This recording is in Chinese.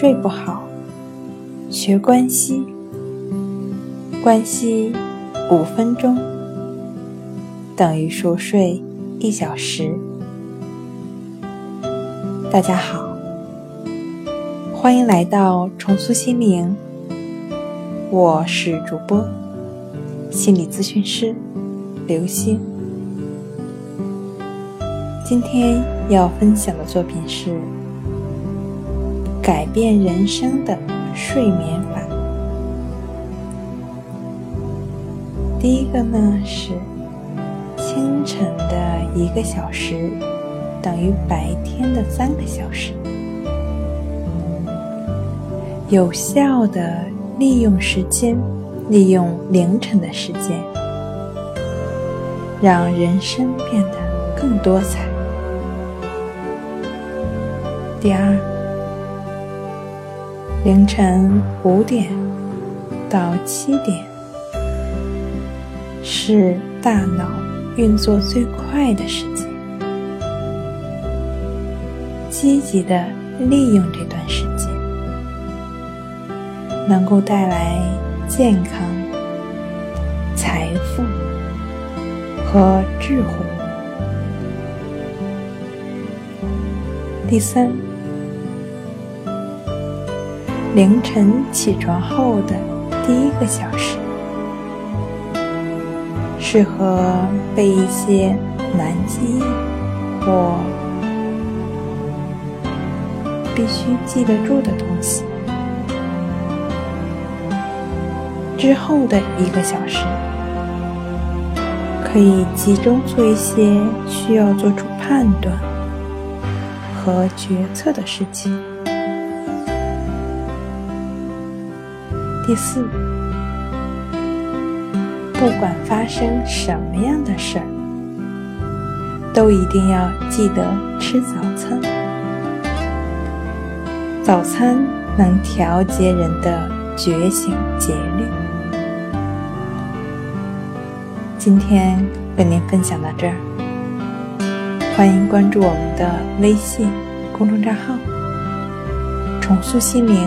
睡不好，学关息。关息五分钟等于熟睡一小时。大家好，欢迎来到重塑心灵，我是主播心理咨询师刘星。今天要分享的作品是改变人生的睡眠法。第一个呢是清晨的一个小时等于白天的三个小时，有效的利用时间，利用凌晨的时间，让人生变得更多彩。第二，凌晨五点到七点。是大脑运作最快的时间，积极的利用这段时间，能够带来健康、财富和智慧。第三，凌晨起床后的第一个小时。适合背一些难记或必须记得住的东西。之后的一个小时，可以集中做一些需要做出判断和决策的事情。第四。不管发生什么样的事儿，都一定要记得吃早餐。早餐能调节人的觉醒节律。今天跟您分享到这儿，欢迎关注我们的微信公众账号“重塑心灵